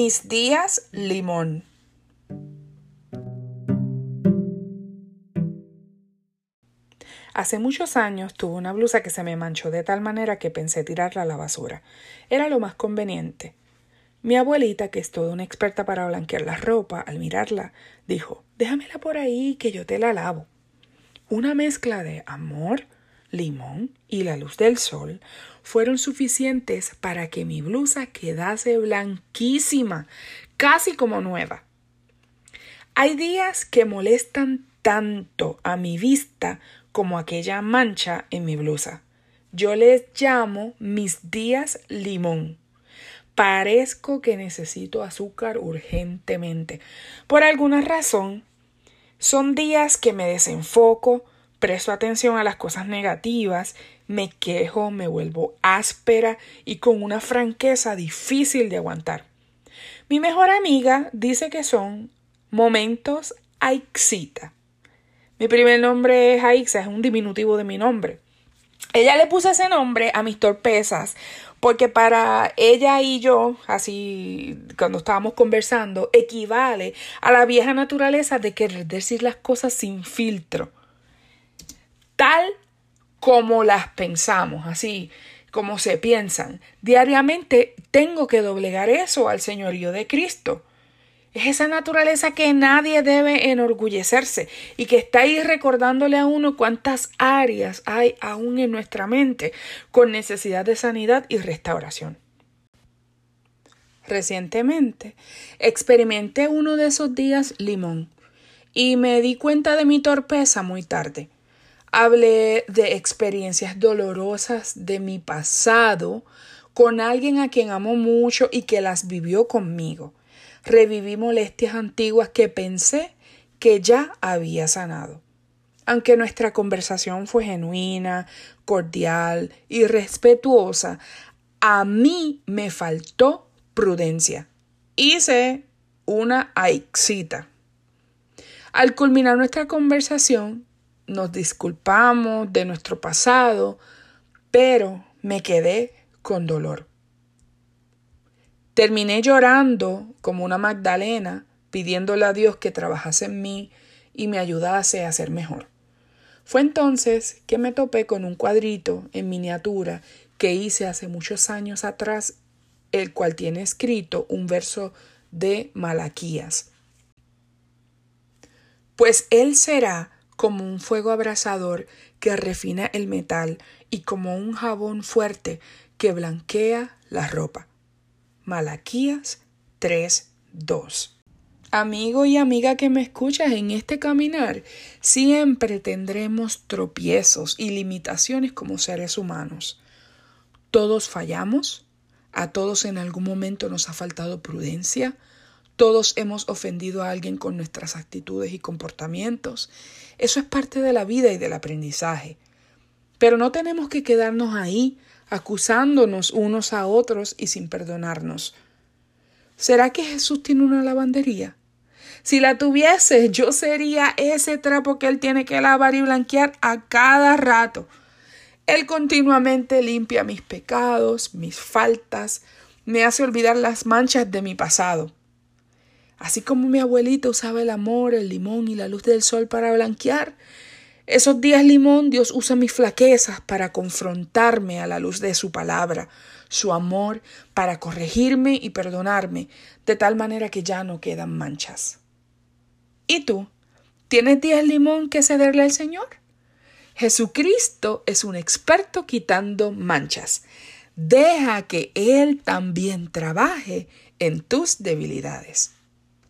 Mis días limón. Hace muchos años tuve una blusa que se me manchó de tal manera que pensé tirarla a la basura. Era lo más conveniente. Mi abuelita, que es toda una experta para blanquear la ropa, al mirarla, dijo Déjamela por ahí, que yo te la lavo. Una mezcla de amor, limón y la luz del sol fueron suficientes para que mi blusa quedase blanquísima, casi como nueva. Hay días que molestan tanto a mi vista como aquella mancha en mi blusa. Yo les llamo mis días limón. Parezco que necesito azúcar urgentemente. Por alguna razón, son días que me desenfoco, presto atención a las cosas negativas, me quejo, me vuelvo áspera y con una franqueza difícil de aguantar. Mi mejor amiga dice que son momentos Aixita. Mi primer nombre es Aixa, es un diminutivo de mi nombre. Ella le puso ese nombre a mis torpezas porque para ella y yo, así cuando estábamos conversando, equivale a la vieja naturaleza de querer decir las cosas sin filtro, tal como las pensamos, así como se piensan. Diariamente tengo que doblegar eso al señorío de Cristo. Es esa naturaleza que nadie debe enorgullecerse y que está ahí recordándole a uno cuántas áreas hay aún en nuestra mente con necesidad de sanidad y restauración. Recientemente experimenté uno de esos días limón y me di cuenta de mi torpeza muy tarde. Hablé de experiencias dolorosas de mi pasado con alguien a quien amo mucho y que las vivió conmigo reviví molestias antiguas que pensé que ya había sanado. Aunque nuestra conversación fue genuina, cordial y respetuosa, a mí me faltó prudencia. Hice una aixita. Al culminar nuestra conversación, nos disculpamos de nuestro pasado, pero me quedé con dolor. Terminé llorando como una Magdalena, pidiéndole a Dios que trabajase en mí y me ayudase a ser mejor. Fue entonces que me topé con un cuadrito en miniatura que hice hace muchos años atrás, el cual tiene escrito un verso de Malaquías. Pues Él será como un fuego abrasador que refina el metal y como un jabón fuerte que blanquea la ropa. Malaquías 3:2. Amigo y amiga que me escuchas en este caminar, siempre tendremos tropiezos y limitaciones como seres humanos. Todos fallamos, a todos en algún momento nos ha faltado prudencia, todos hemos ofendido a alguien con nuestras actitudes y comportamientos. Eso es parte de la vida y del aprendizaje. Pero no tenemos que quedarnos ahí acusándonos unos a otros y sin perdonarnos. ¿Será que Jesús tiene una lavandería? Si la tuviese, yo sería ese trapo que Él tiene que lavar y blanquear a cada rato. Él continuamente limpia mis pecados, mis faltas, me hace olvidar las manchas de mi pasado. Así como mi abuelita usaba el amor, el limón y la luz del sol para blanquear, esos días limón Dios usa mis flaquezas para confrontarme a la luz de su palabra, su amor, para corregirme y perdonarme, de tal manera que ya no quedan manchas. ¿Y tú? ¿Tienes días limón que cederle al Señor? Jesucristo es un experto quitando manchas. Deja que Él también trabaje en tus debilidades.